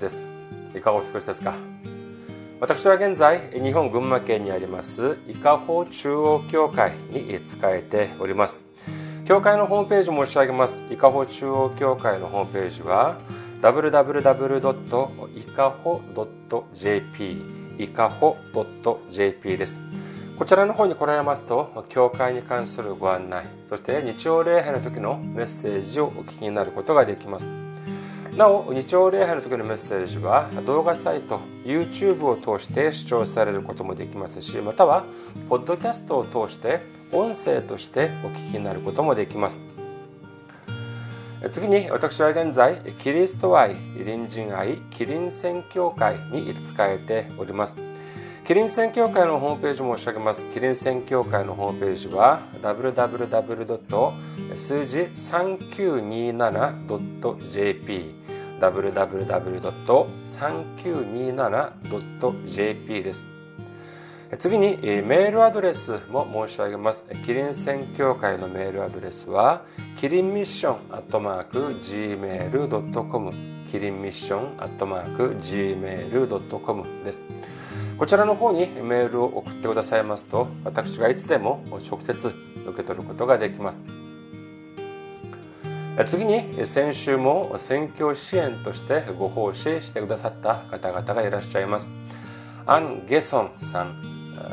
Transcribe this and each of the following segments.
です。いかがお過ごしですか？私は現在日本群馬県にあります伊香保中央教会に仕えております。教会のホームページ申し上げます。伊香保中央教会のホームページは www.ikaho.jp いかほ .jp です。こちらの方に来られますと教会に関するご案内そして日曜礼拝の時のメッセージをお聞きになることができます。なお日曜礼拝の時のメッセージは動画サイト YouTube を通して視聴されることもできますしまたはポッドキャストを通して音声としてお聞きになることもできます。次に私は現在キリスト愛隣人愛キリン宣教会に仕えております。キリン宣教会のホームページ申し上げます。キリン宣教会のホームページは www. 数字 3927.jp www.3927.jp です。次にメールアドレスも申し上げます。キリン宣教会のメールアドレスはキリンミッションアットマーク gmail.com キリンミッションアットマーク gmail.com です。こちらの方にメールを送ってくださいますと私がいつでも直接受け取ることができます。次に先週も選挙支援としてご奉仕してくださった方々がいらっしゃいます。アン・ゲソンさん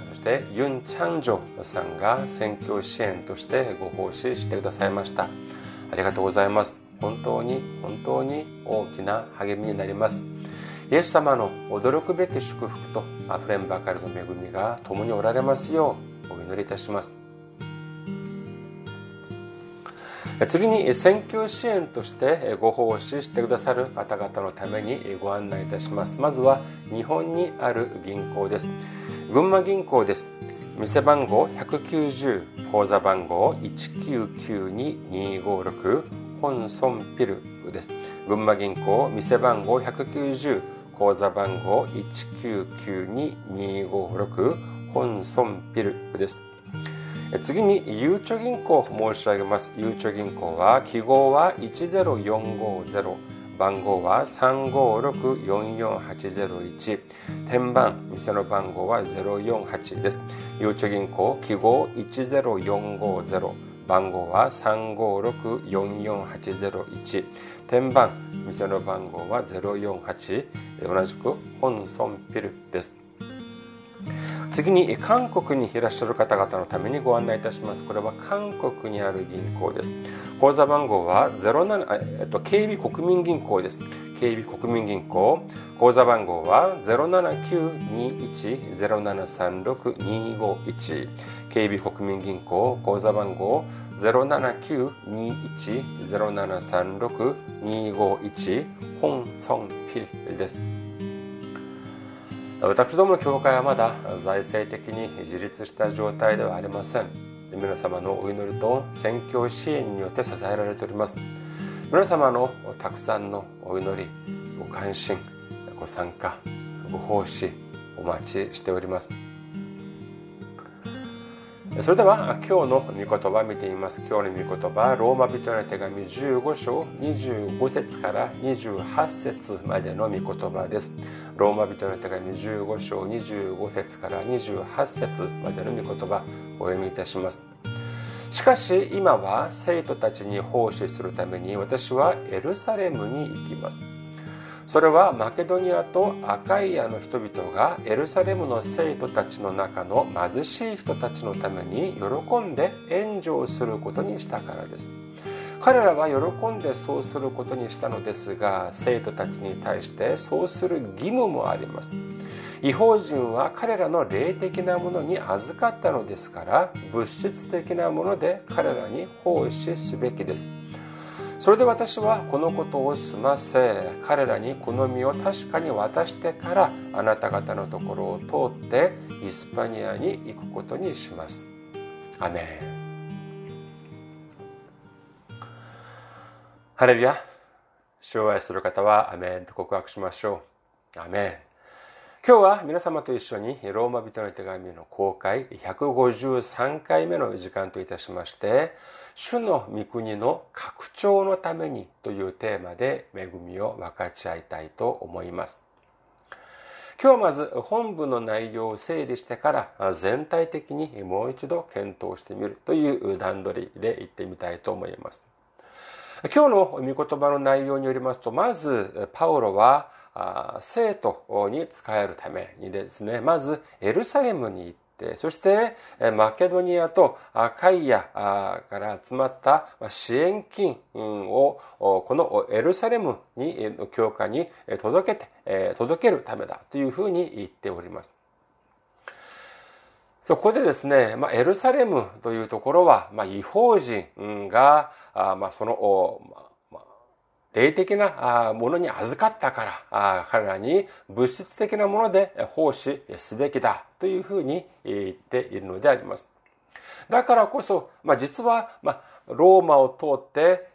そしてユン・チャンジョさんが選挙支援としてご奉仕してくださいました。ありがとうございます。本当に本当に大きな励みになります。イエス様の驚くべき祝福とあふれんばかりの恵みが共におられますようお祈りいたします。次に選挙支援としてご奉仕してくださる方々のためにご案内いたします。まずは日本にある銀行です。群馬銀行です。店番号190口座番号1992256本村ピルです。群馬銀行店番号190口座番号1992256本村ピルです。次にゆうちょ銀行申し上げます。ゆうちょ銀行は記号は10450番号は356-44801天番店の番号は048です。ゆうちょ銀行記号10450番号は356-44801天番店の番号は048同じく本村ピルです。次に韓国にいらっしゃる方々のためにご案内いたします。これは韓国にある銀行です。口座番号は07、えっと、警備国民銀行です。警備国民銀行。口座番号は07921-0736-251警備国民銀行。口座番号07921-0736-251本村ピルです。私どもの教会はまだ財政的に自立した状態ではありません。皆様のお祈りと宣教支援によって支えられております。皆様のたくさんのお祈りご関心ご参加ご奉仕お待ちしております。それでは今日の御言葉見てみます。今日の御言葉ローマ人の手紙15章25節から28節までの御言葉です。ローマ人の手紙15章25節から28節までの御言葉お読みいたします。しかし今は生徒たちに奉仕するために私はエルサレムに行きます。それはマケドニアとアカイアの人々がエルサレムの生徒たちの中の貧しい人たちのために喜んで援助をすることにしたからです。彼らは喜んでそうすることにしたのですが生徒たちに対してそうする義務もあります。違法人は彼らの霊的なものに預かったのですから物質的なもので彼らに奉仕すべきです。それで私はこのことを済ませ彼らにこの身を確かに渡してからあなた方のところを通ってイスパニアに行くことにします。アメン。ハレルヤ。主を愛する方はアメンと告白しましょう。アメン。今日は皆様と一緒にローマ人の手紙の公開153回目の時間といたしまして主の御国の拡張のためにというテーマで恵みを分かち合いたいと思います。今日はまず本文の内容を整理してから全体的にもう一度検討してみるという段取りで言ってみたいと思います。今日の御言葉の内容によりますとまずパウロは生徒に仕えるためにですねまずエルサレムに行ってそしてマケドニアとアカイアから集まった支援金をこのエルサレムに教会に届けて届けるためだというふうに言っております。そこでですね、まあ、エルサレムというところは、まあ、違法人が、あまあ、その、霊的なものに預かったから彼らに物質的なもので奉仕すべきだというふうに言っているのであります。だからこそ、まあ、実は、まあ、ローマを通って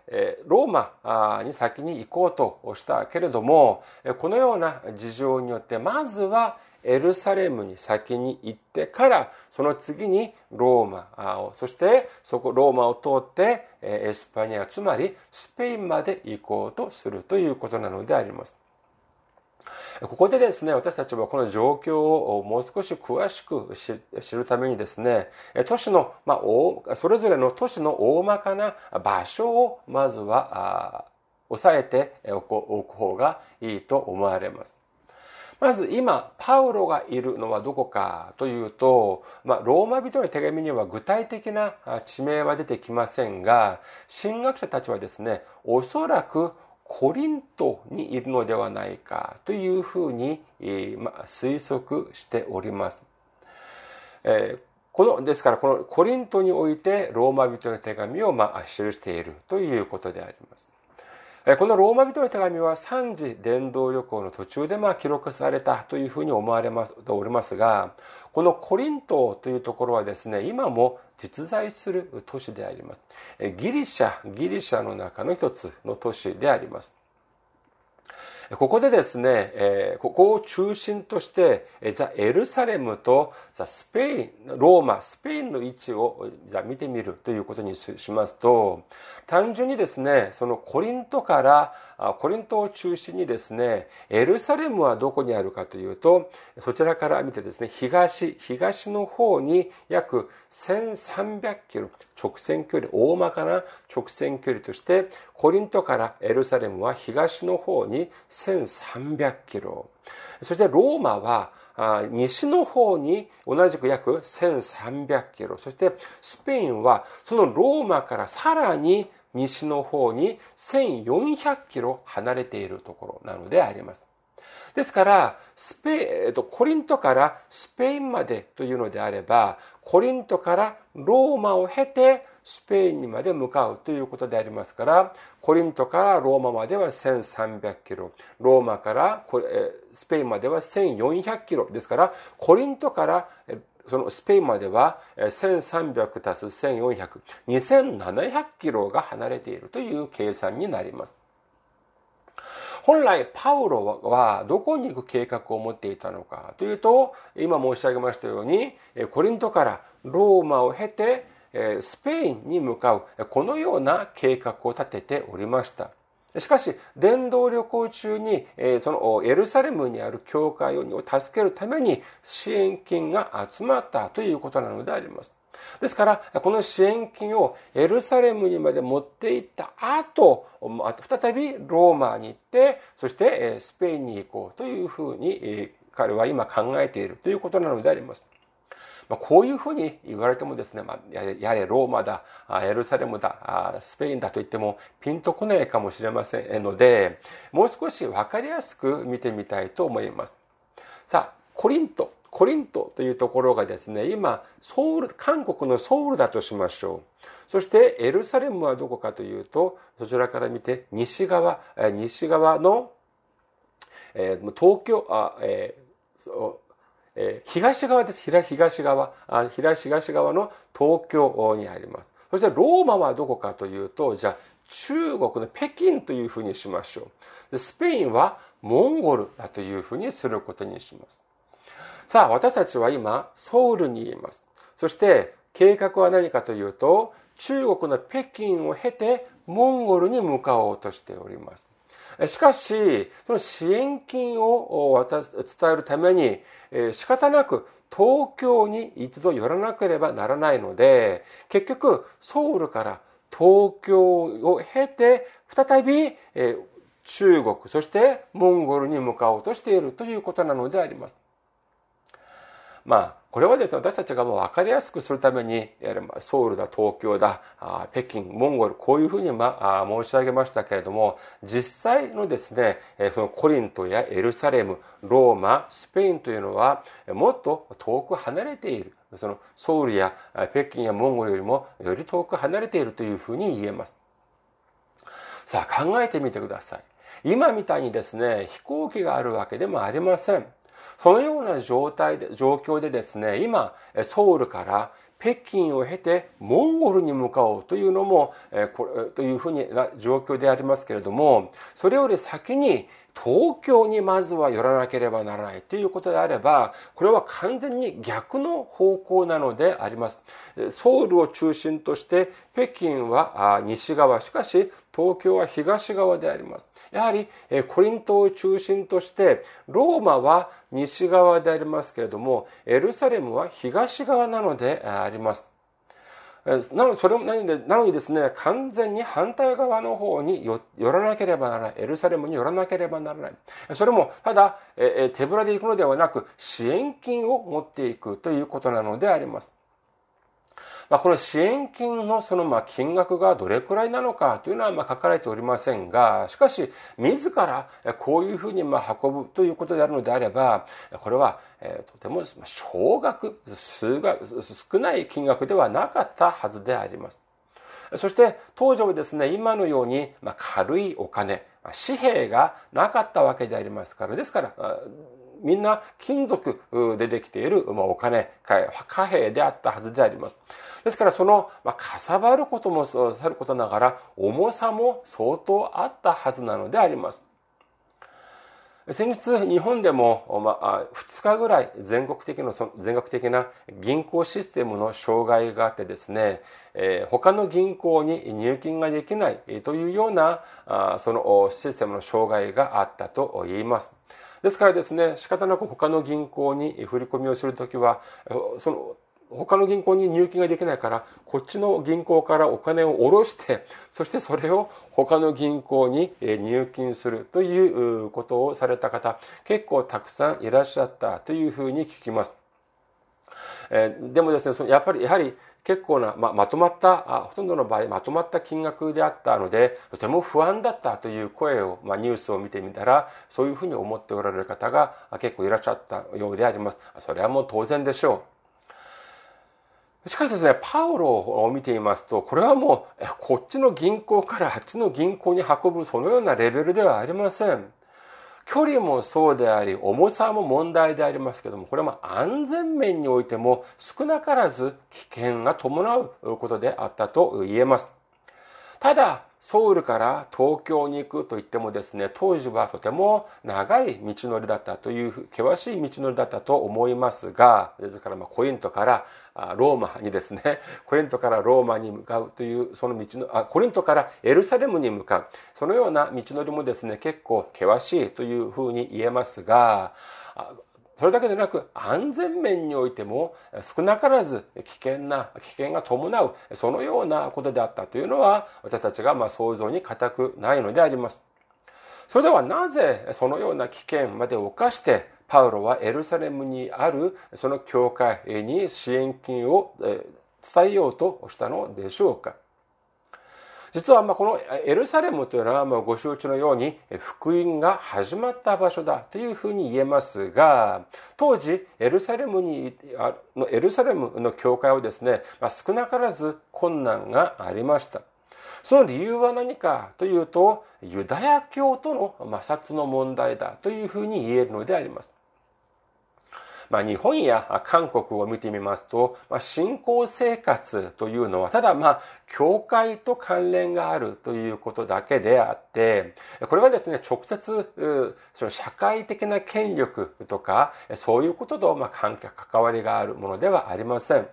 ローマに先に行こうとしたけれどもこのような事情によってまずはエルサレムに先に行ってからその次にローマをそしてそこローマを通ってエスパニアつまりスペインまで行こうとするということなのであります。ここでですね、私たちはこの状況をもう少し詳しく知るためにですね、都市の、まあ、それぞれの都市の大まかな場所をまずは押さえておく方がいいと思われます。まず今、パウロがいるのはどこかというと、まあ、ローマ人の手紙には具体的な地名は出てきませんが、神学者たちはですね、おそらくコリントにいるのではないかというふうに、まあ、推測しております。えーこの、ですから、このコリントにおいてローマ人の手紙をまあ記しているということであります。このローマ人の手紙は3次伝道旅行の途中でま記録されたというふうに思われますおりますがこのコリントというところはですね今も実在する都市であります。ギリシャギリシャの中の一つの都市であります。ここでですね、えここを中心として、ザ・エルサレムとザ・スペイン、ローマ、スペインの位置をじゃ見てみるということにしますと、単純にですね、そのコリントから、コリントを中心にですね、エルサレムはどこにあるかというと、そちらから見てですね、東、東の方に約1300キロ、直線距離、大まかな直線距離として、コリントからエルサレムは東の方に1300キロ。そしてローマは西の方に同じく約1300キロ。そしてスペインはそのローマからさらに西の方に1400キロ離れているところなのであります。ですから、スペ、えっと、コリントからスペインまでというのであれば、コリントからローマを経てスペインにまで向かうということでありますから、コリントからローマまでは1300キロ、ローマからスペインまでは1400キロですから、コリントからそのスペインまでは1300たす1400、2700キロが離れているという計算になります。本来パウロはどこに行く計画を持っていたのかというと今申し上げましたようにコリントからローマを経てスペインに向かうこのような計画を立てておりましたしかし伝道旅行中にそのエルサレムにある教会を助けるために支援金が集まったということなのでありますですから、この支援金をエルサレムにまで持って行った後、再びローマに行って、そしてスペインに行こうというふうに彼は今考えているということなのであります。まあ、こういうふうに言われてもですね、まあ、やれローマだ、エルサレムだ、スペインだと言ってもピンとこないかもしれませんので、もう少しわかりやすく見てみたいと思います。さあ、コリント。コリントというところがですね、今、ソウル、韓国のソウルだとしましょう。そしてエルサレムはどこかというと、そちらから見て西側、西側の、え、東京、あえーえー、東側です。東側あ東側の東京にあります。そしてローマはどこかというと、じゃあ中国の北京というふうにしましょう。スペインはモンゴルだというふうにすることにします。さあ、私たちは今、ソウルにいます。そして、計画は何かというと、中国の北京を経て、モンゴルに向かおうとしております。しかし、その支援金を渡す伝えるために、仕方なく東京に一度寄らなければならないので、結局、ソウルから東京を経て、再び中国、そしてモンゴルに向かおうとしているということなのであります。まあ、これはですね、私たちがもう分かりやすくするために、ソウルだ、東京だ、北京、モンゴル、こういうふうに、ま、申し上げましたけれども、実際のですね、そのコリントやエルサレム、ローマ、スペインというのは、もっと遠く離れている。そのソウルや北京やモンゴルよりもより遠く離れているというふうに言えます。さあ考えてみてください。今みたいにですね、飛行機があるわけでもありません。そのような状態で、状況でですね、今、ソウルから北京を経てモンゴルに向かおうというのも、えこれというふうな状況でありますけれども、それより先に東京にまずは寄らなければならないということであれば、これは完全に逆の方向なのであります。ソウルを中心として北京は西側、しかし東京は東側であります。やはりコリントを中心としてローマは西側でありますけれども、エルサレムは東側なのであります。なのそれもなでなのにですね完全に反対側の方に寄らなければならない。エルサレムに寄らなければならない。それもただ手ぶらで行くのではなく支援金を持っていくということなのであります。まあ、この支援金のそのまあ金額がどれくらいなのかというのはまあ書かれておりませんが、しかし、自らこういうふうにまあ運ぶということであるのであれば、これはとても少額、数額、少ない金額ではなかったはずであります。そして当時はですね、今のように軽いお金、紙幣がなかったわけでありますから、ですから、みんな金属でできている、まあ、お金、貨幣であったはずであります。ですからその、まあ、かさばることもさることながら、重さも相当あったはずなのであります。先日日本でも、まあ、2日ぐらい全国的の全国的な銀行システムの障害があってですね、えー、他の銀行に入金ができないというようなあそのシステムの障害があったと言います。ですからですね、仕方なく他の銀行に振り込みをするときは、その他の銀行に入金ができないから、こっちの銀行からお金を下ろして、そしてそれを他の銀行に入金するということをされた方、結構たくさんいらっしゃったというふうに聞きます。えでもですね、やっぱり、やはり結構な、ままとまったあ、ほとんどの場合まとまった金額であったので、とても不安だったという声を、まニュースを見てみたら、そういうふうに思っておられる方が結構いらっしゃったようであります。それはもう当然でしょう。しかしですね、パウロを見ていますと、これはもう、こっちの銀行からあっちの銀行に運ぶそのようなレベルではありません。距離もそうであり、重さも問題でありますけども、これも安全面においても少なからず危険が伴うことであったと言えます。ただ、ソウルから東京に行くといってもですね、当時はとても長い道のりだったという、険しい道のりだったと思いますが、ですからまコリントからローマにですね、コリントからローマに向かうという、その道の、あ、コリントからエルサレムに向かう、そのような道のりもですね、結構険しいというふうに言えますが、それだけでなく安全面においても少なからず危険な危険が伴うそのようなことであったというのは私たちがま想像に難くないのであります。それではなぜそのような危険まで犯してパウロはエルサレムにあるその教会に支援金を伝えようとしたのでしょうか実はまあこのエルサレムというのはまあご承知のように福音が始まった場所だというふうに言えますが当時エルサレムにのエルサレムの教会はですね、まあ、少なからず困難がありました。その理由は何かというとユダヤ教との摩擦の問題だというふうに言えるのであります。まあ、日本や韓国を見てみますと、まあ、信仰生活というのは、ただまあ、教会と関連があるということだけであって、これはですね、直接、その社会的な権力とか、そういうこととまあ関係、関わりがあるものではありません。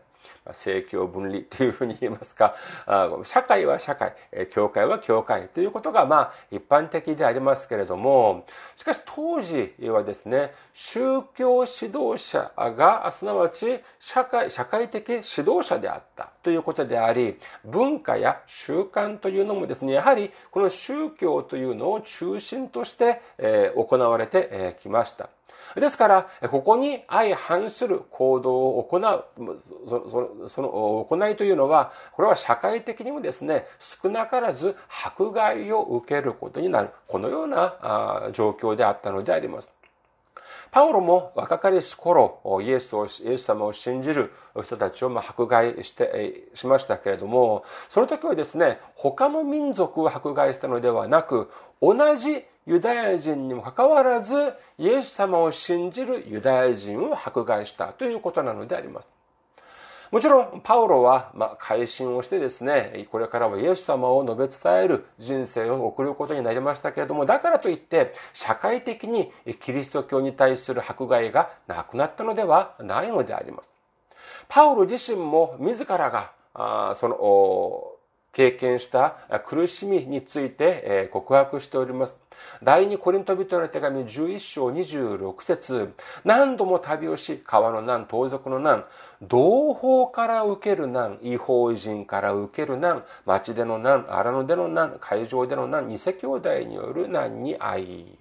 政教分離というふうに言いますか、社会は社会、教会は教会ということがまあ一般的でありますけれども、しかし当時はですね、宗教指導者が、すなわち社会、社会的指導者であったということであり、文化や習慣というのもですね、やはりこの宗教というのを中心として行われてきました。ですから、ここに相反する行動を行う、その行いというのは、これは社会的にもですね、少なからず迫害を受けることになる、このような状況であったのであります。パウロも若かりし頃、イエスを、イエス様を信じる人たちを迫害して、しましたけれども、その時はですね、他の民族を迫害したのではなく、同じユダヤ人にもかかわらず、イエス様を信じるユダヤ人を迫害したということなのであります。もちろん、パウロは、まあ、改心をしてですね、これからはイエス様を述べ伝える人生を送ることになりましたけれども、だからといって、社会的にキリスト教に対する迫害がなくなったのではないのであります。パウロ自身も自らが、あその、経験した苦しみについて告白しております。第二コリント人の手紙11章26節何度も旅をし、川の難、盗賊の難、同胞から受ける難、違法人から受ける難、町での難、荒野での難、海上での難、偽兄弟による難に遭い。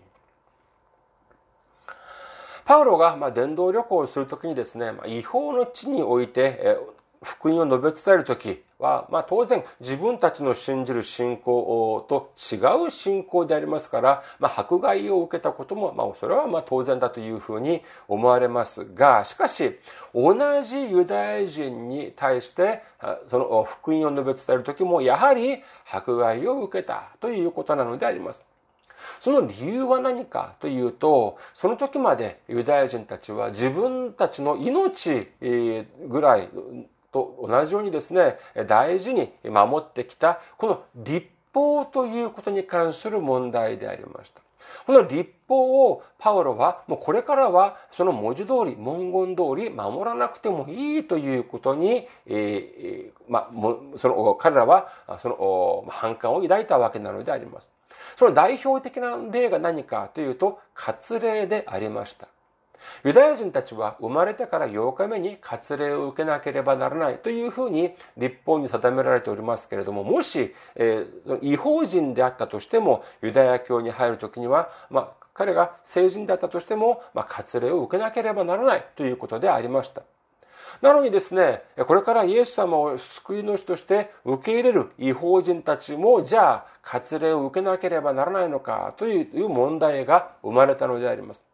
パウロが、まあ、伝道旅行をするときにですね、違法の地において、福音を述べ伝えるときは、まあ、当然自分たちの信じる信仰と違う信仰でありますから、まあ、迫害を受けたことも、まあ、それはまあ当然だというふうに思われますが、しかし、同じユダヤ人に対して、その福音を述べ伝えるときも、やはり迫害を受けたということなのであります。その理由は何かというと、その時までユダヤ人たちは自分たちの命ぐらいと同じようにですね、大事に守ってきた、この立法ということに関する問題でありました。この立法をパウロはもうこれからはその文字通り、文言通り守らなくてもいいということに、えー、まあ、その彼らはその反感を抱いたわけなのであります。その代表的な例が何かというと、割礼でありました。ユダヤ人たちは生まれてから8日目に割礼を受けなければならないというふうに立法に定められておりますけれども、もし、えー、違法人であったとしても、ユダヤ教に入るときには、まあ、彼が成人だったとしても、まあ、割礼を受けなければならないということでありました。なのにですね、これからイエス様を救い主として受け入れる違法人たちも、じゃあ、割礼を受けなければならないのかという問題が生まれたのであります。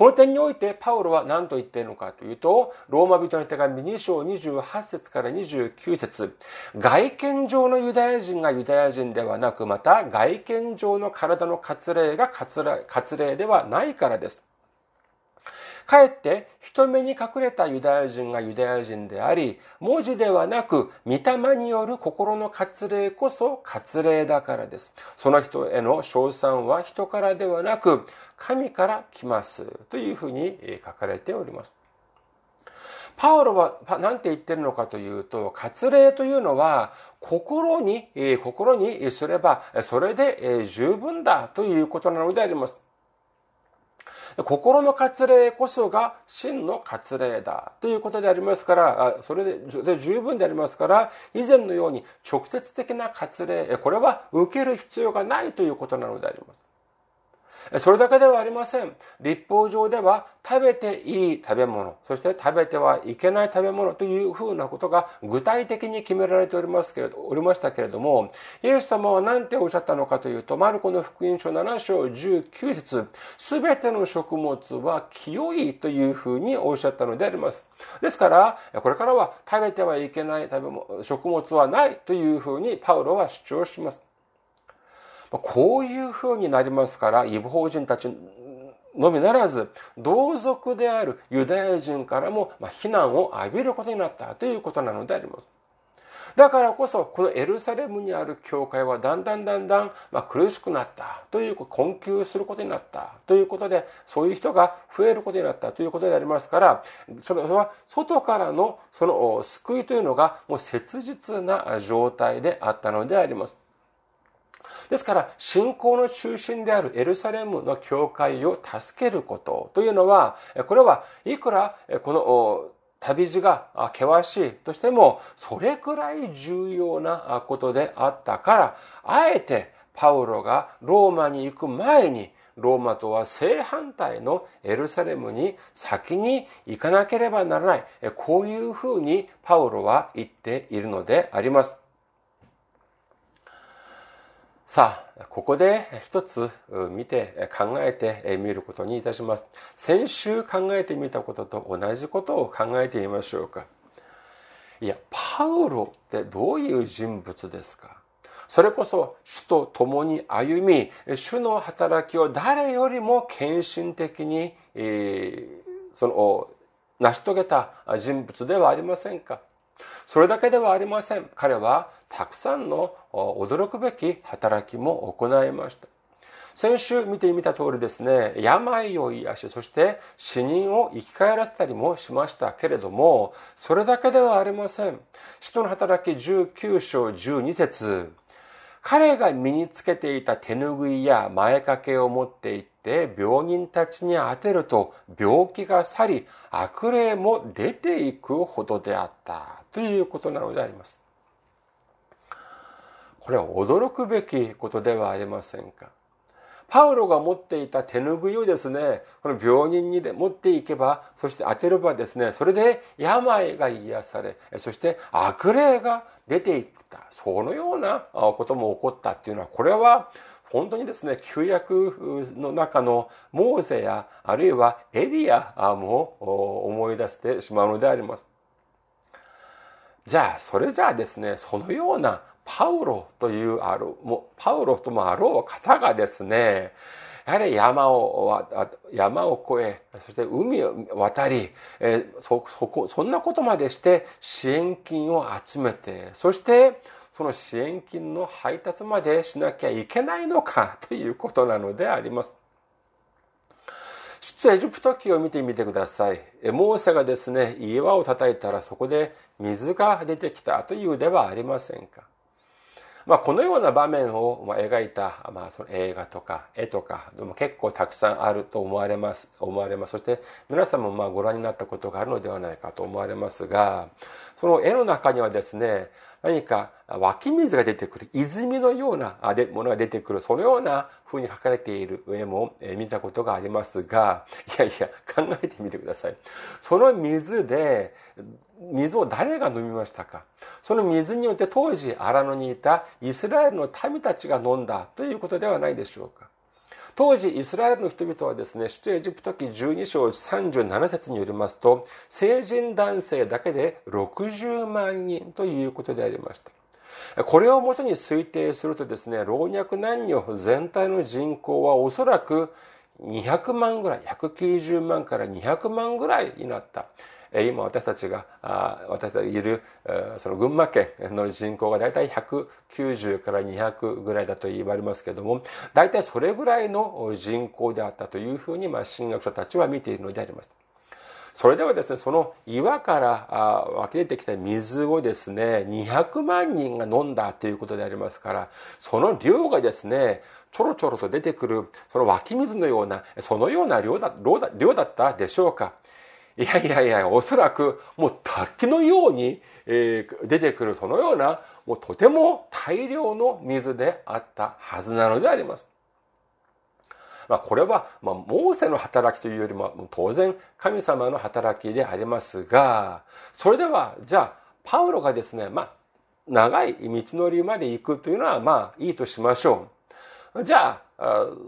この点においてパウロは何と言っているのかというと、ローマ人の手紙2章28節から29節外見上のユダヤ人がユダヤ人ではなく、また外見上の体の割礼が割礼ではないからです。かえって人目に隠れたユダヤ人がユダヤ人であり、文字ではなく、御霊による心の割礼こそ割礼だからです。その人への称賛は人からではなく、神から来ます。というふうに書かれております。パウロは何て言ってるのかというと、割礼というのは、心に、心にすれば、それで十分だということなのであります。心の割礼こそが真の割礼だということでありますから、それで十分でありますから、以前のように直接的な割礼、これは受ける必要がないということなのであります。それだけではありません。立法上では食べていい食べ物、そして食べてはいけない食べ物というふうなことが具体的に決められておりますけれど、おりましたけれども、イエス様は何ておっしゃったのかというと、マルコの福音書7章19節すべての食物は清いというふうにおっしゃったのであります。ですから、これからは食べてはいけない食べ物、食物はないというふうにパウロは主張します。こういうふうになりますから、違法人たちのみならず、同族であるユダヤ人からも非難を浴びることになったということなのであります。だからこそ、このエルサレムにある教会はだんだんだんだん、ま苦しくなったという、困窮することになったということで、そういう人が増えることになったということでありますから、それは外からのその救いというのがもう切実な状態であったのであります。ですから、信仰の中心であるエルサレムの教会を助けることというのは、これはいくらこの旅路が険しいとしても、それくらい重要なことであったから、あえてパウロがローマに行く前に、ローマとは正反対のエルサレムに先に行かなければならない。こういうふうにパウロは言っているのであります。さあ、ここで一つ見て考えてみることにいたします。先週考えてみたことと同じことを考えてみましょうか。いや、パウロってどういう人物ですか？それこそ主と共に歩み、主の働きを誰よりも献身的に、えー、その、成し遂げた人物ではありませんか？それだけではありません。彼はたくさんの驚くべき働きも行いました。先週見てみた通りですね、病を癒し、そして死人を生き返らせたりもしましたけれども、それだけではありません。使徒の働き19章12節彼が身につけていた手ぬぐいや前掛けを持っていって病人たちに当てると病気が去り悪霊も出ていくほどであったということなのであります。これは驚くべきことではありませんか。パウロが持っていた手ぬぐいをですね、この病人に持っていけば、そして当てればですね、それで病が癒され、そして悪霊が出ていった。そのようなことも起こったっていうのは、これは本当にですね、旧約の中のモーゼや、あるいはエリアも思い出してしまうのであります。じゃあ、それじゃあですね、そのようなパウロというある、もパウロともあろう方がですね、やはり山を、山を越え、そして海を渡り、そ、そこ、そんなことまでして支援金を集めて、そしてその支援金の配達までしなきゃいけないのかということなのであります。出エジプト記を見てみてください。モーセがですね、岩を叩いたらそこで水が出てきたというではありませんか？まあ、このような場面を描いた、まあ、その映画とか絵とかでも結構たくさんあると思われます思われます。そして皆さんもまあご覧になったことがあるのではないかと思われますがその絵の中にはですね何か湧き水が出てくる泉のようなものが出てくるそのような風に書かれている絵も見たことがありますがいやいや考えてみてください。その水で水を誰が飲みましたか？その水によって当時荒野にいたイスラエルの民たちが飲んだということではないでしょうか当時イスラエルの人々はですね、出エジプト記12章37節によりますと、成人男性だけで60万人ということでありました。これをもとに推定するとですね、老若男女全体の人口はおそらく200万ぐらい、190万から200万ぐらいになった。今私たちが私たちがいるその群馬県の人口が大体190から200ぐらいだと言われますけれども大体それぐらいの人口であったというふうにまあ神学者たちは見ているのであります。それではですね、その岩から湧き出てきた水をですね、200万人が飲んだということでありますから、その量がですね、ちょろちょろと出てくる、その湧き水のような、そのような量だ量だったでしょうか。いやいやいや、おそらくもう滝のように、えー、出てくるそのような、もうとても大量の水であったはずなのであります。まあ、これは、まあ、モーセの働きというよりも、当然神様の働きでありますが、それでは、じゃあ、パウロがですね、まあ、長い道のりまで行くというのは、まあ、いいとしましょう。じゃあ、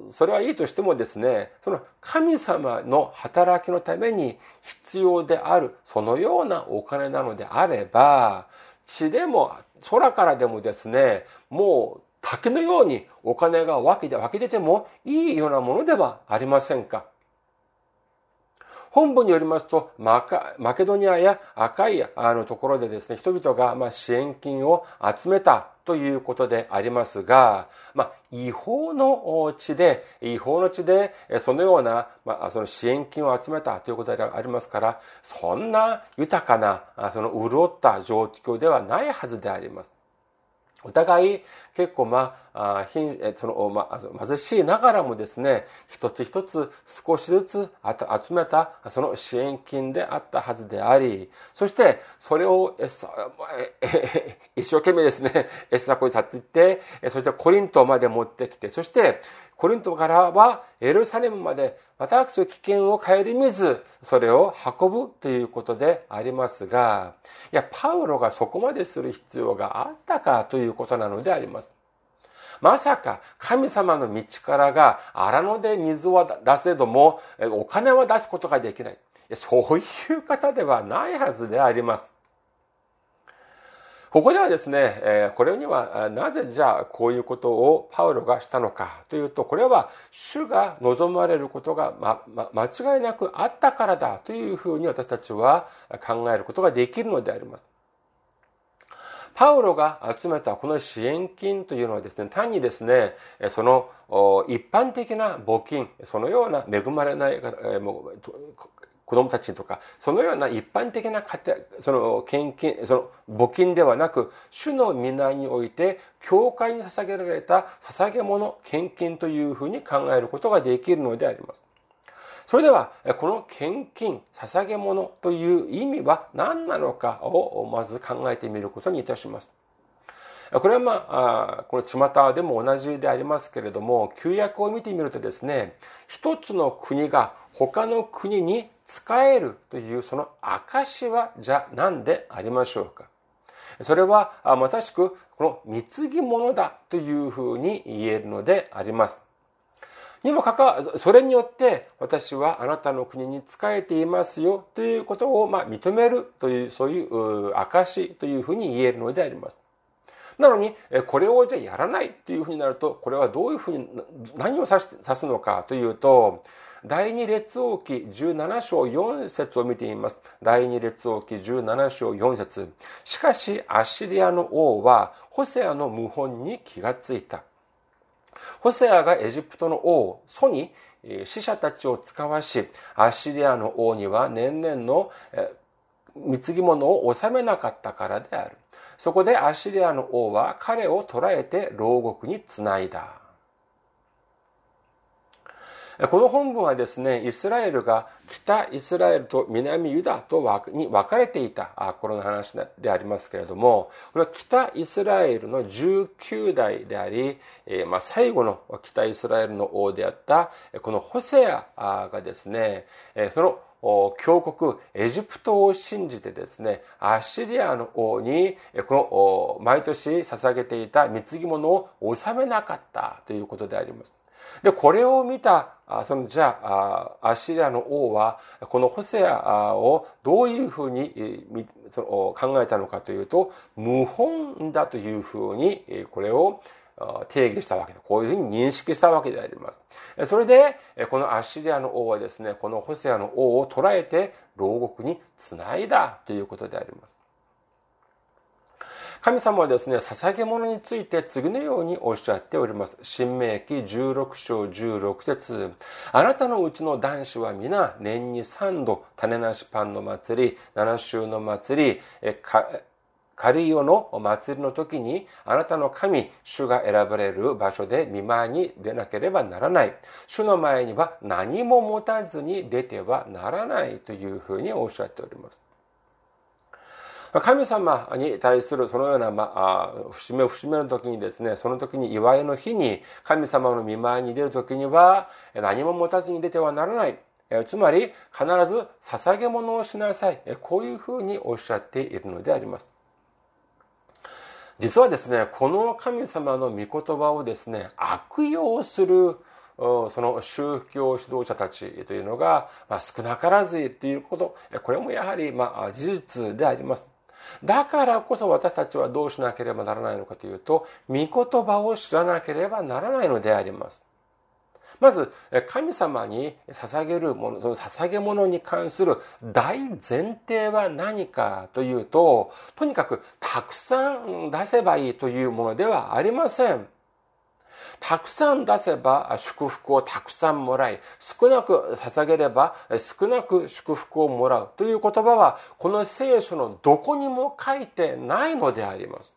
それはいいとしてもですね、その神様の働きのために必要である、そのようなお金なのであれば、地でも空からでもですね、もう滝のようにお金が湧き湧き出てもいいようなものではありませんか？本文によりますと、マケドニアや赤いあのところでですね、人々がま支援金を集めたということでありますが、まあ、違法の地で、違法の地で、そのような、まあ、その支援金を集めたということでありますから、そんな豊かな、その潤った状況ではないはずであります。お互い結構まあ、その、ま、貧しいながらもですね、一つ一つ少しずつ集めたその支援金であったはずであり、そしてそれを一生懸命ですね、エッサコに去っていって、そしてコリントまで持ってきて、そしてコリントからはエルサレムまで私の危険を顧みず、それを運ぶということでありますが、いや、パウロがそこまでする必要があったかということなのであります。まさか神様の道からが荒野で水は出せどもお金は出すことができない。そういう方ではないはずであります。ここではですね、これにはなぜじゃあこういうことをパウロがしたのかというと、これは主が望まれることが、間違いなくあったからだというふうに私たちは考えることができるのであります。パウロが集めたこの支援金というのはですね、単にですね、その一般的な募金、そのような恵まれない子供たちとか、そのような一般的な家庭、その献金、その募金ではなく、主の皆において、教会に捧げられた捧げ物、献金というふうに考えることができるのであります。それでは、この献金、捧げ物という意味は何なのかをまず考えてみることにいたします。これはまあ、この巷でも同じでありますけれども、旧約を見てみるとですね、一つの国が他の国に使えるというその証はじゃ何でありましょうか？それはまさしくこの貢ぎ物だというふうに言えるのであります。にもかかわらず、それによって私はあなたの国に仕えていますよということをま認めるという、そういう証というふうに言えるのであります。なのに、これをじゃやらないというふうになると、これはどういうふうに、何を指すのかというと、第二列王記17章4節を見てみます。第二列王記17章4節しかし、アッシリアの王は、ホセアの謀反に気がついた。ホセアがエジプトの王、ソに死者たちを使わし、アッシリアの王には年々の貢ぎ物を収めなかったからである。そこでアッシリアの王は彼を捕らえて牢獄につないだ。この本文はですね、イスラエルが北イスラエルと南ユダとに分かれていた頃の話でありますけれども、これは北イスラエルの19代であり、まあ、最後の北イスラエルの王であったこのホセアがですね、その強国エジプトを信じてですねアッシリアの王にこの毎年捧げていた貢ぎ物を納めなかったということであります。で、これを見た、その、じゃあ、アッシリアの王は、このホセアをどういうふうに考えたのかというと、謀反だというふうに、これを定義したわけで、こういうふうに認識したわけであります。それで、このアッシリアの王はですね、このホセアの王を捕らえて牢獄につないだということであります。神様はですね、捧げ物について次のようにおっしゃっております。新明記16章16節あなたのうちの男子は皆年に3度種なしパンの祭り、七週の祭り、カリオの祭りの時にあなたの神、主が選ばれる場所で見舞いに出なければならない。主の前には何も持たずに出てはならないというふうにおっしゃっております。神様に対するそのような、まあ、節目節目の時にですね、その時に祝いの日に神様の見舞いに出る時には何も持たずに出てはならない。つまり必ず捧げ物をしなさい。こういうふうにおっしゃっているのであります。実はですね、この神様の御言葉をですね、悪用するその宗教指導者たちというのが、少なからずいるということ、これもやはり事実であります。だからこそ私たちはどうしなければならないのかというと、御言葉を知らなければならないのであります。まず、神様に捧げるもの、その捧げ物に関する大前提は何かというと、とにかくたくさん出せばいいというものではありません。たくさん出せば祝福をたくさんもらい、少なく捧げれば少なく祝福をもらうという言葉は、この聖書のどこにも書いてないのであります。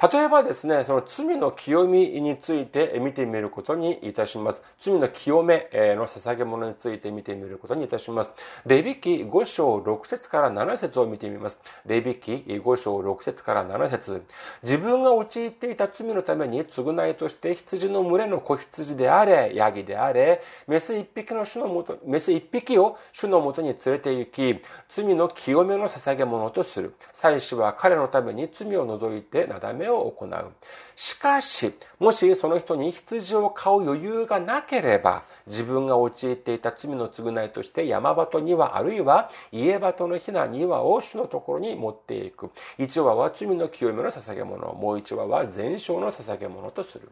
例えばですね、その罪の清みについて見てみることにいたします。罪の清めの捧げ物について見てみることにいたします。レビキ5章6節から7節を見てみます。レビキ5章6節から7節自分が陥っていた罪のために償いとして羊の群れの子羊であれ、ヤギであれ、メス一匹の種のもと、メス一匹を種のもとに連れて行き、罪の清めの捧げ物とする。祭司は彼のために罪を除いてなだめを行う。しかし、もしその人に羊を買う余裕がなければ、自分が陥っていた罪の償いとして山鳩にはあるいは家鳩のひな2羽を主のところに持っていく。1羽は罪の清めの捧げ物、もう1羽は全焼の捧げ物とする。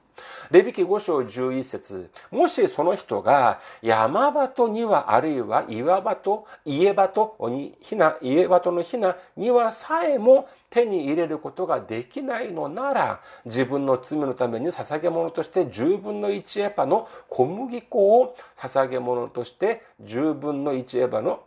レビキ5章11節もしその人が山鳩2羽あるいは岩鳩、家鳩にひな、家鳩のひな2羽さえも手に入れることができないのなら、自分の罪のために捧げ物として10分の1エパの小麦粉を捧げ物として10分の1エパの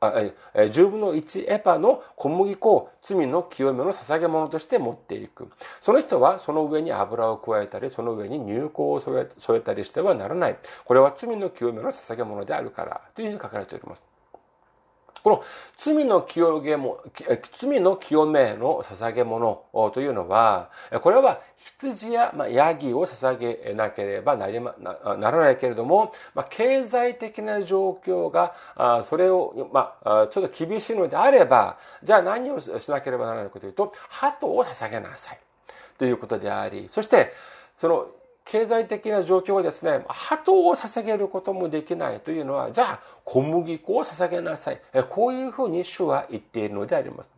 10分の1エパの小麦粉を罪の清めの捧げ物として持っていく。その人はその上に油を加えたり、その上に乳香を添えたりしてはならない。これは罪の清めの捧げ物であるからというふうに書かれております。この罪の清めも、罪の清めの捧げ物というのは、これは羊や、ヤギを捧げなければならないけれども、経済的な状況が、それを、まあ、ちょっと厳しいのであれば、じゃあ何をしなければならないかというと、鳩を捧げなさい。ということであり、そして、その経済的な状況がですね、鳩を捧げることもできないというのは、じゃあ小麦粉を捧げなさい。こういうふうに主は言っているのであります。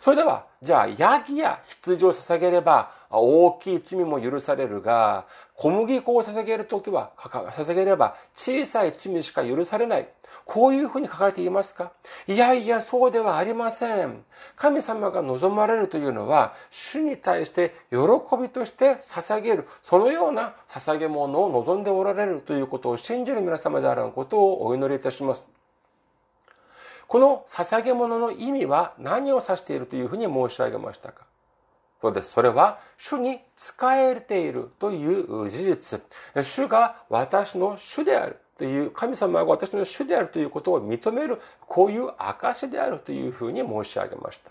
それでは、じゃあ、ヤギや羊を捧げれば、大きい罪も許されるが、小麦粉を捧げるときは、捧げれば、小さい罪しか許されない。こういうふうに書かれていますか？いやいや、そうではありません。神様が望まれるというのは、主に対して喜びとして捧げる、そのような捧げ物を望んでおられるということを信じる皆様であることをお祈りいたします。この捧げ物の意味は何を指しているというふうに申し上げましたか？そうです。それは、主に仕えているという事実。主が私の主であるという、神様が私の主であるということを認める、こういう証であるというふうに申し上げました。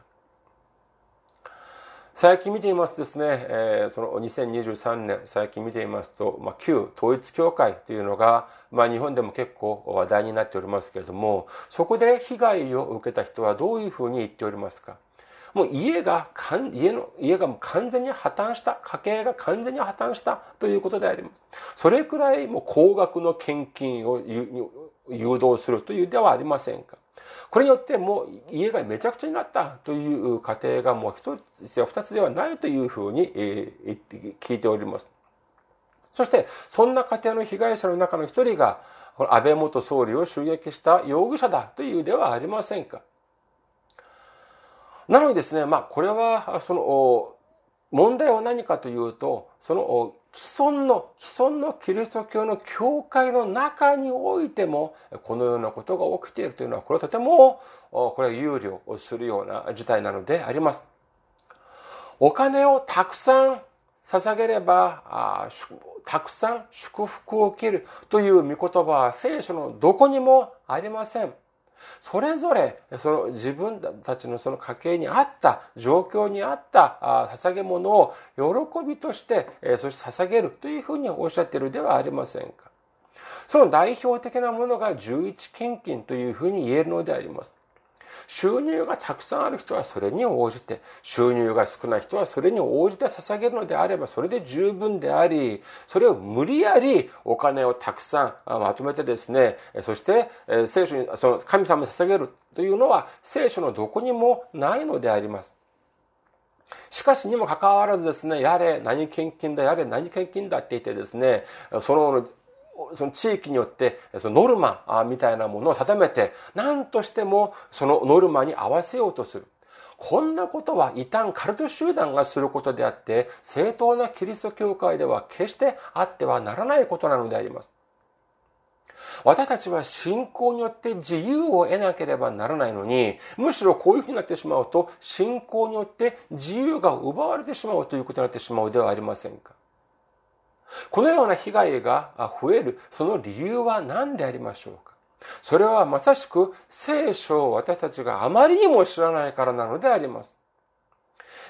最近見ていますとですね、え、その2023年、最近見ていますと、ま、旧統一教会というのが、ま、日本でも結構話題になっておりますけれども、そこで被害を受けた人はどういうふうに言っておりますか？もう家が、家の、家がもう完全に破綻した、家計が完全に破綻したということであります。それくらいもう高額の献金を誘導するというではありませんか。これによってもう家がめちゃくちゃになったという家庭がもう一つや二つではないというふうに聞いております。そして、そんな家庭の被害者の中の一人が、安倍元総理を襲撃した容疑者だというではありませんか。なのにですね、まあ、これは、その、問題は何かというと、その、既存の、既存のキリスト教の教会の中においても、このようなことが起きているというのは、これはとても、これは憂慮をするような事態なのであります。お金をたくさん捧げれば、たくさん祝福を受けるという御言葉は聖書のどこにもありません。それぞれその自分たちのその家計に合った状況に合った捧げ物を喜びとしてそして捧げるというふうにおっしゃっているではありませんか。その代表的なものが十一献金というふうに言えるのであります。収入がたくさんある人はそれに応じて、収入が少ない人はそれに応じて捧げるのであればそれで十分であり、それを無理やりお金をたくさんまとめてですね、そして聖書に、その神様に捧げるというのは聖書のどこにもないのであります。しかしにもかかわらずですね、やれ何献金だ、やれ何献金だって言ってですね、そのその地域によってそのノルマみたいなものを定めて何としてもそのノルマに合わせようとする。こんなことは異端カルト集団がすることであって正当なキリスト教会では決してあってはならないことなのであります。私たちは信仰によって自由を得なければならないのに、むしろこういうふうになってしまうと、信仰によって自由が奪われてしまうということになってしまうではありませんか。このような被害が増える、その理由は何でありましょうか？それはまさしく聖書を私たちがあまりにも知らないからなのであります。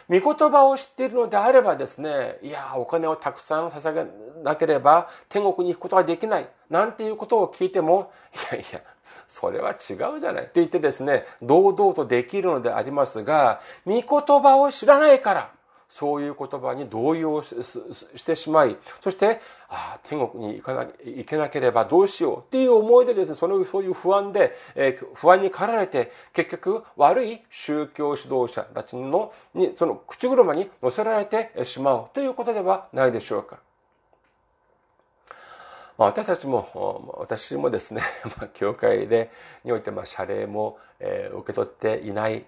御言葉を知っているのであればですね、いや、お金をたくさん捧げなければ天国に行くことができない、なんていうことを聞いても、いやいや、それは違うじゃないって言ってですね、堂々とできるのでありますが、御言葉を知らないから、そういう言葉に動揺してしまい、そして、ああ、天国に行かな行けなければどうしようっていう思いでですね、そのそういう不安で、えー、不安に駆られて、結局悪い宗教指導者たちのにその口車に乗せられてしまうということではないでしょうか。まあ、私たちも私もですね、まあ、教会でにおいてまあ謝礼も、えー、受け取っていない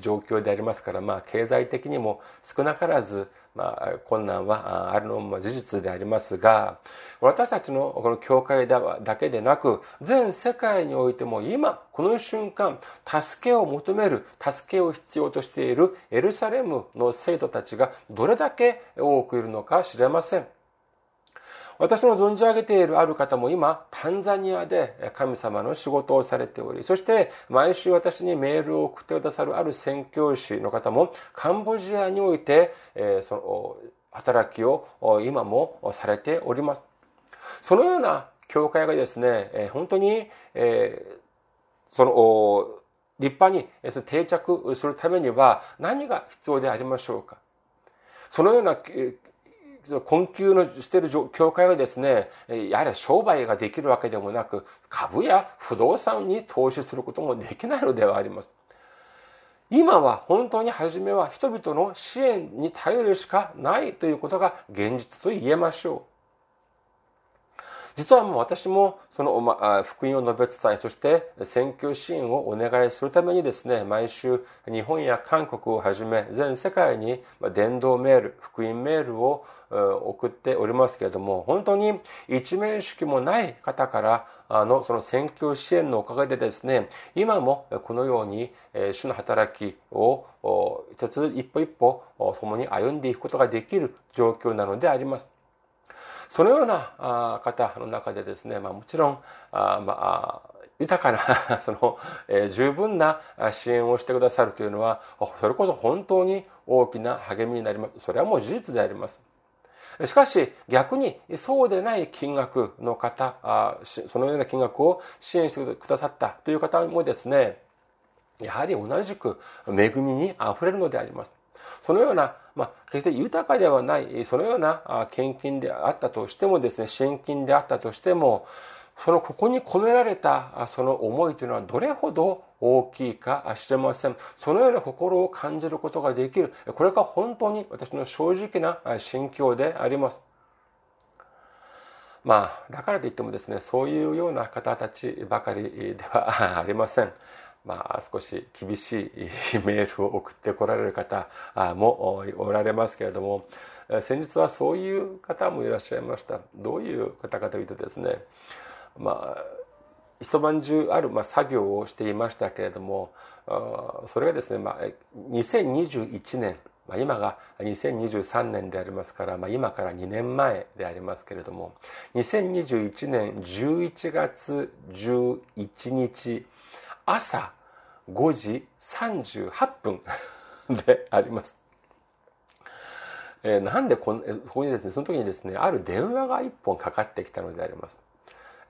状況でありますから、まあ、経済的にも少なからず、まあ、困難はあるのも事実でありますが私たちのこの教会だけでなく全世界においても今この瞬間助けを求める助けを必要としているエルサレムの生徒たちがどれだけ多くいるのか知れません。私の存じ上げているある方も今、タンザニアで神様の仕事をされており、そして毎週私にメールを送ってくださるある宣教師の方も、カンボジアにおいて、その働きを今もされております。そのような教会がですね、本当に、その、立派に定着するためには何が必要でありましょうかそのような困窮のしている教会はですね、やはり商売ができるわけでもなく、株や不動産に投資することもできないのではあります。今は本当に初めは人々の支援に頼るしかないということが現実と言えましょう。実はもう私もその、ま、福音を述べ伝え、そして選挙支援をお願いするためにですね、毎週日本や韓国をはじめ全世界に伝道メール、福音メールを送っておりますけれども、本当に一面識もない方からのその選挙支援のおかげでですね、今もこのように主の働きを一つ一歩一歩共に歩んでいくことができる状況なのであります。そのような方の中でですね、まあ、もちろん、あまあ、豊かな その、えー、十分な支援をしてくださるというのは、それこそ本当に大きな励みになります。それはもう事実であります。しかし逆にそうでない金額の方、そのような金額を支援してくださったという方もですね、やはり同じく恵みに溢れるのであります。そのような、まあ、決して豊かではない、そのような献金であったとしてもですね、支援金であったとしても、そのここに込められたその思いというのはどれほど大きいか知れません。そのような心を感じることができる。これが本当に私の正直な心境であります。まあ、だからといってもですね、そういうような方たちばかりではありません。まあ、少し厳しい メールを送ってこられる方もおられますけれども先日はそういう方もいらっしゃいました。どういう方かというとですねまあ一晩中あるまあ作業をしていましたけれどもそれがですね、まあ、2021年ま、今が2023年でありますから、まあ、今から2年前でありますけれども2021年11月11日朝5時38分であります。えー、なんでこんここにですねその時にですねある電話が1本かかってきたのであります。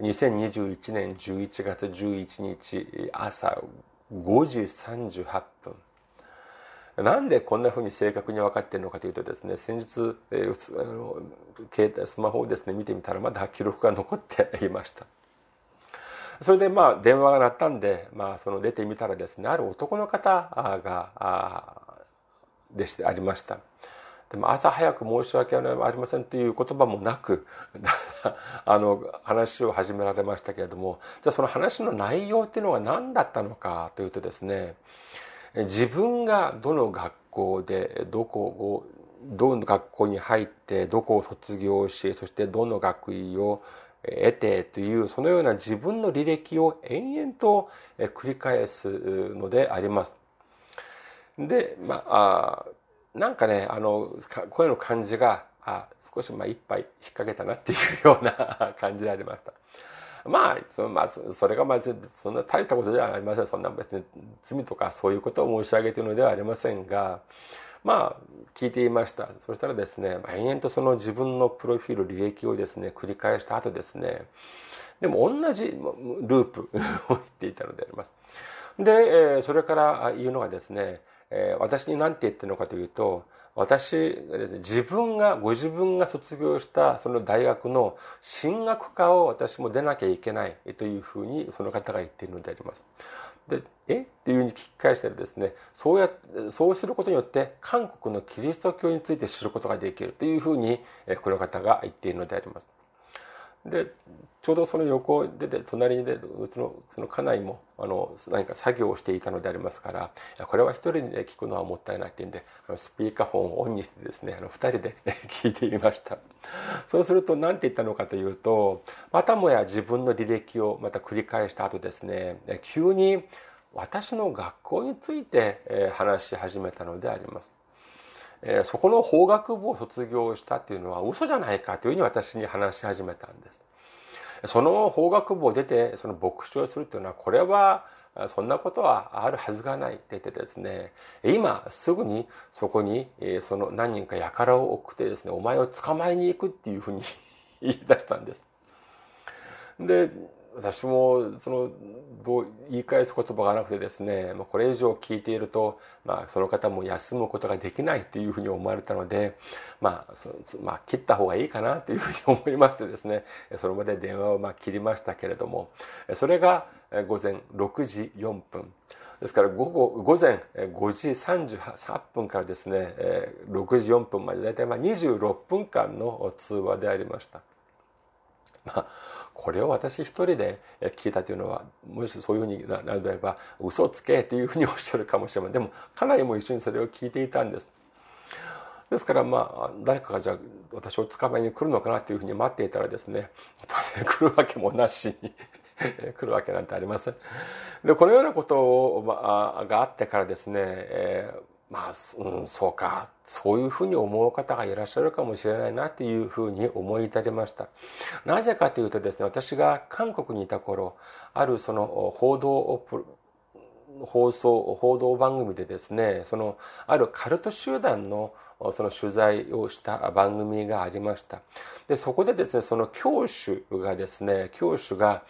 2021年11月11日朝5時38分。なんでこんなふうに正確に分かっているのかというとですね先日、えー、携帯スマホをですね見てみたらまだ記録が残っていました。それでまあ電話が鳴ったんで、まあ、その出てみたらですねある男の方がでしてありました。でも朝早く申し訳ありませんという言葉もなく あの話を始められましたけれどもじゃあその話の内容っていうのは何だったのかというとですね自分がどの学校でどこをどの学校に入ってどこを卒業しそしてどの学位を得てというそのような自分の履歴を延々と繰り返すのであります。でまあなんかねあの声の感じがあ少しまあ一杯引っ掛けたなっていうような 感じでありました。まあそまあそれがまずそんな大したことではありませんそんな別に罪とかそういうことを申し上げているのではありませんがまあ聞いていましたそしたらですね延々とその自分のプロフィール履歴をですね繰り返した後ですねでも同じループ を言っていたのでありますでそれから言うのがですね私に何て言ってるのかというと私がですね自分がご自分が卒業したその大学の進学科を私も出なきゃいけないというふうにその方が言っているのであります。でえ？っていうふうに聞き返したらですねそうやそうすることによって韓国のキリスト教について知ることができるというふうにこの方が言っているのであります。でちょうどその横でで隣にでうちのその家内もあの何か作業をしていたのでありますからこれは一人で聞くのはもったいないっていうんであのスピーカーフォンをオンにしてですねあの2人で 聞いていましたそうすると何て言ったのかというとまたもや自分の履歴をまた繰り返した後ですね急に私の学校について話し始めたのでありますそこの法学部を卒業したっていうのは嘘じゃないかというふうに私に話し始めたんです。その法学部を出てその牧師をするというのはこれはそんなことはあるはずがないって言ってですね今すぐにそこにその何人か輩を送ってですねお前を捕まえに行くっていうふうに 言い出したんです。で私もそのどう言い返す言葉がなくてですねこれ以上聞いていると、まあ、その方も休むことができないというふうに思われたので、まあまあ、切った方がいいかなというふうに思いましてですねそれまで電話をまあ切りましたけれどもそれが午前6時4分ですから午後午前5時38分からですね6時4分まで大体まあ26分間の通話でありました。まあこれを私一人で聞いたというのはもしそういうふうになるのであれば嘘つけというふうにおっしゃるかもしれません。でも家内も一緒にそれを聞いていたんです。ですからまあ誰かがじゃあ私を捕まえに来るのかなというふうに待っていたらですね 来るわけもなしに 来るわけなんてありません。でこのようなことを、まあ、があってからですね、えーまあ、うん、そうか。そういうふうに思う方がいらっしゃるかもしれないなというふうに思い至りました。なぜかというとですね私が韓国にいた頃あるその報道放送報道番組でですねそのあるカルト集団のその取材をした番組がありました。でそこでですねその教師がですね教師が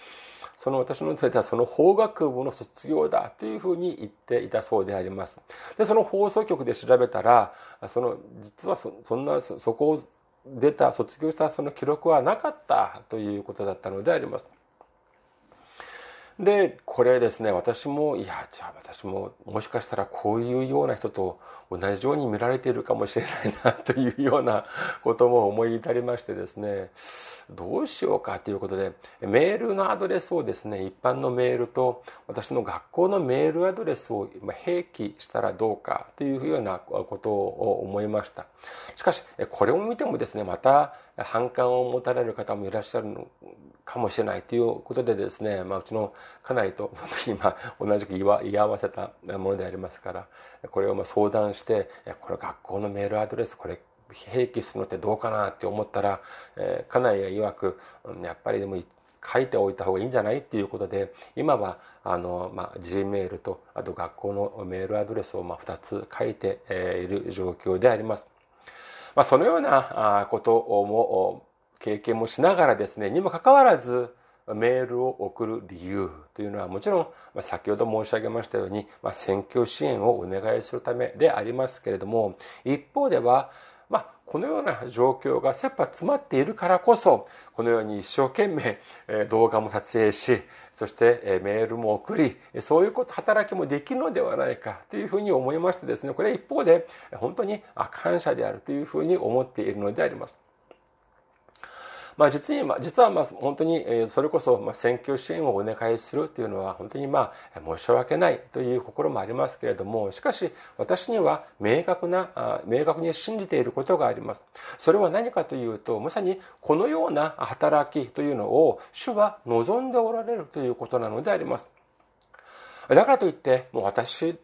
その私の出たその法学部の卒業だというふうに言っていたそうであります。で、その放送局で調べたら、その、実はそそんな、そこを出た、卒業したその記録はなかったということだったのであります。で、これですね、私も、いや、じゃあ私ももしかしたらこういうような人と同じように見られているかもしれないなというような ことも思い至りましてですね、どうしようかということでメールのアドレスをですね一般のメールと私の学校のメールアドレスを併記したらどうかというようなことを思いました。しかしこれを見てもですねまた反感を持たれる方もいらっしゃるかもしれないということでですね、まあ、うちの家内とその時今同じく言い合わせたものでありますからこれをま相談してこれ学校のメールアドレスこれ併記するのってどうかなって思ったら、えー、家内が曰くやっぱりでも書いておいた方がいいんじゃないっていうことで今はあの、まあ、G メールとあと学校のメールアドレスをまあ2つ書いている状況であります。まあ、そのようなことも経験もしながらですねにもかかわらずメールを送る理由というのはもちろんま先ほど申し上げましたようにま選挙支援をお願いするためでありますけれども一方ではまあ、このような状況が切羽詰まっているからこそ、このように一生懸命動画も撮影し、そしてメールも送り、そういうこと、働きもできるのではないかというふうに思いましてですね、これは一方で本当に感謝であるというふうに思っているのであります。まあ、実に、まあ、実はまあ本当に、えそれこそ、まあ、選挙支援をお願いするというのは本当にまあ申し訳ないという心もありますけれどもしかし私には明確な明確に信じていることがあります。それは何かというとまさにこのような働きというのを主は望んでおられるということなのであります。だからといってもう私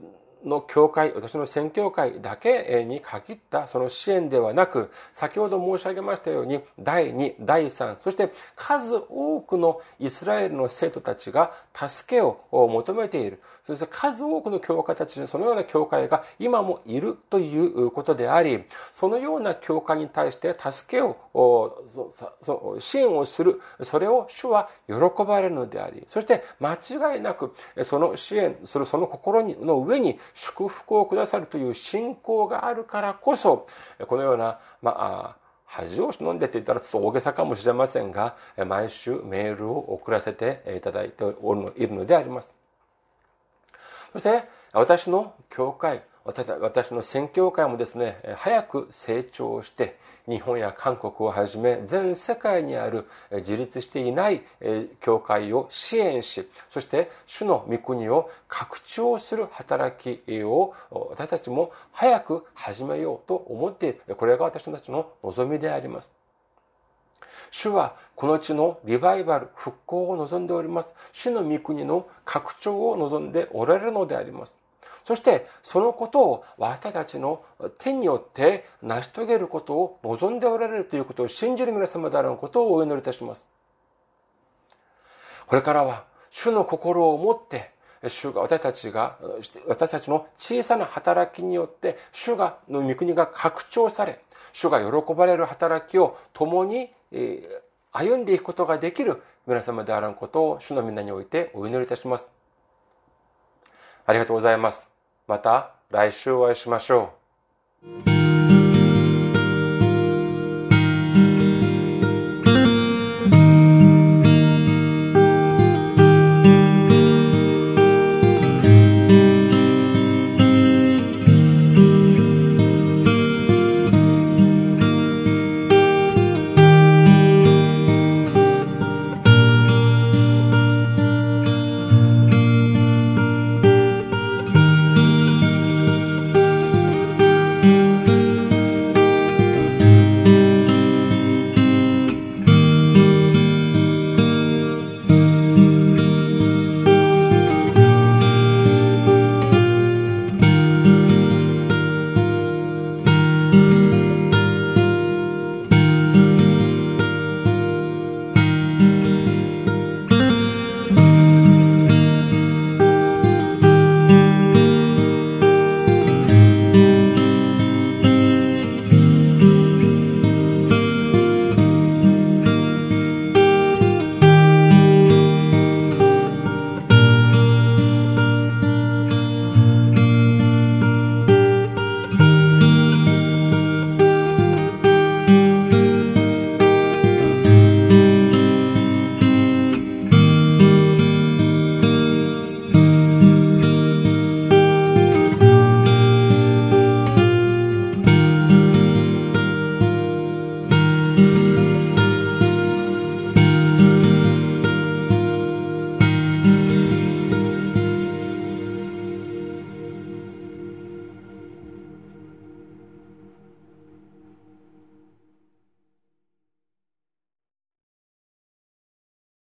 の教会、私の宣教会だけに限ったその支援ではなく、先ほど申し上げましたように、第2、第3、そして数多くのイスラエルの生徒たちが助けを求めている。そして数多くの教会たちにそのような教会が今もいるということであり、そのような教会に対して助けを、支援をする、それを主は喜ばれるのであり、そして間違いなくその支援するその心の上に祝福をくださるという信仰があるからこそ、このような、まあ、恥を忍んでって言ったらちょっと大げさかもしれませんが、毎週メールを送らせていただいているのであります。そして、私の教会、私の宣教会もですね、早く成長して、日本や韓国をはじめ全世界にある自立していない教会を支援しそして主の御国を拡張する働きを私たちも早く始めようと思っている。これが私たちの望みであります。主はこの地のリバイバル復興を望んでおります主の御国の拡張を望んでおられるのでありますそしてそのことを私たちの手によって成し遂げることを望んでおられるということを信じる皆様であることをお祈りいたします。これからは主の心を持って主が私たちが私たちの小さな働きによって主がの御国が拡張され主が喜ばれる働きを共に歩んでいくことができる皆様であらんことを主の皆においてお祈りいたします。ありがとうございます。また来週お会いしましょう。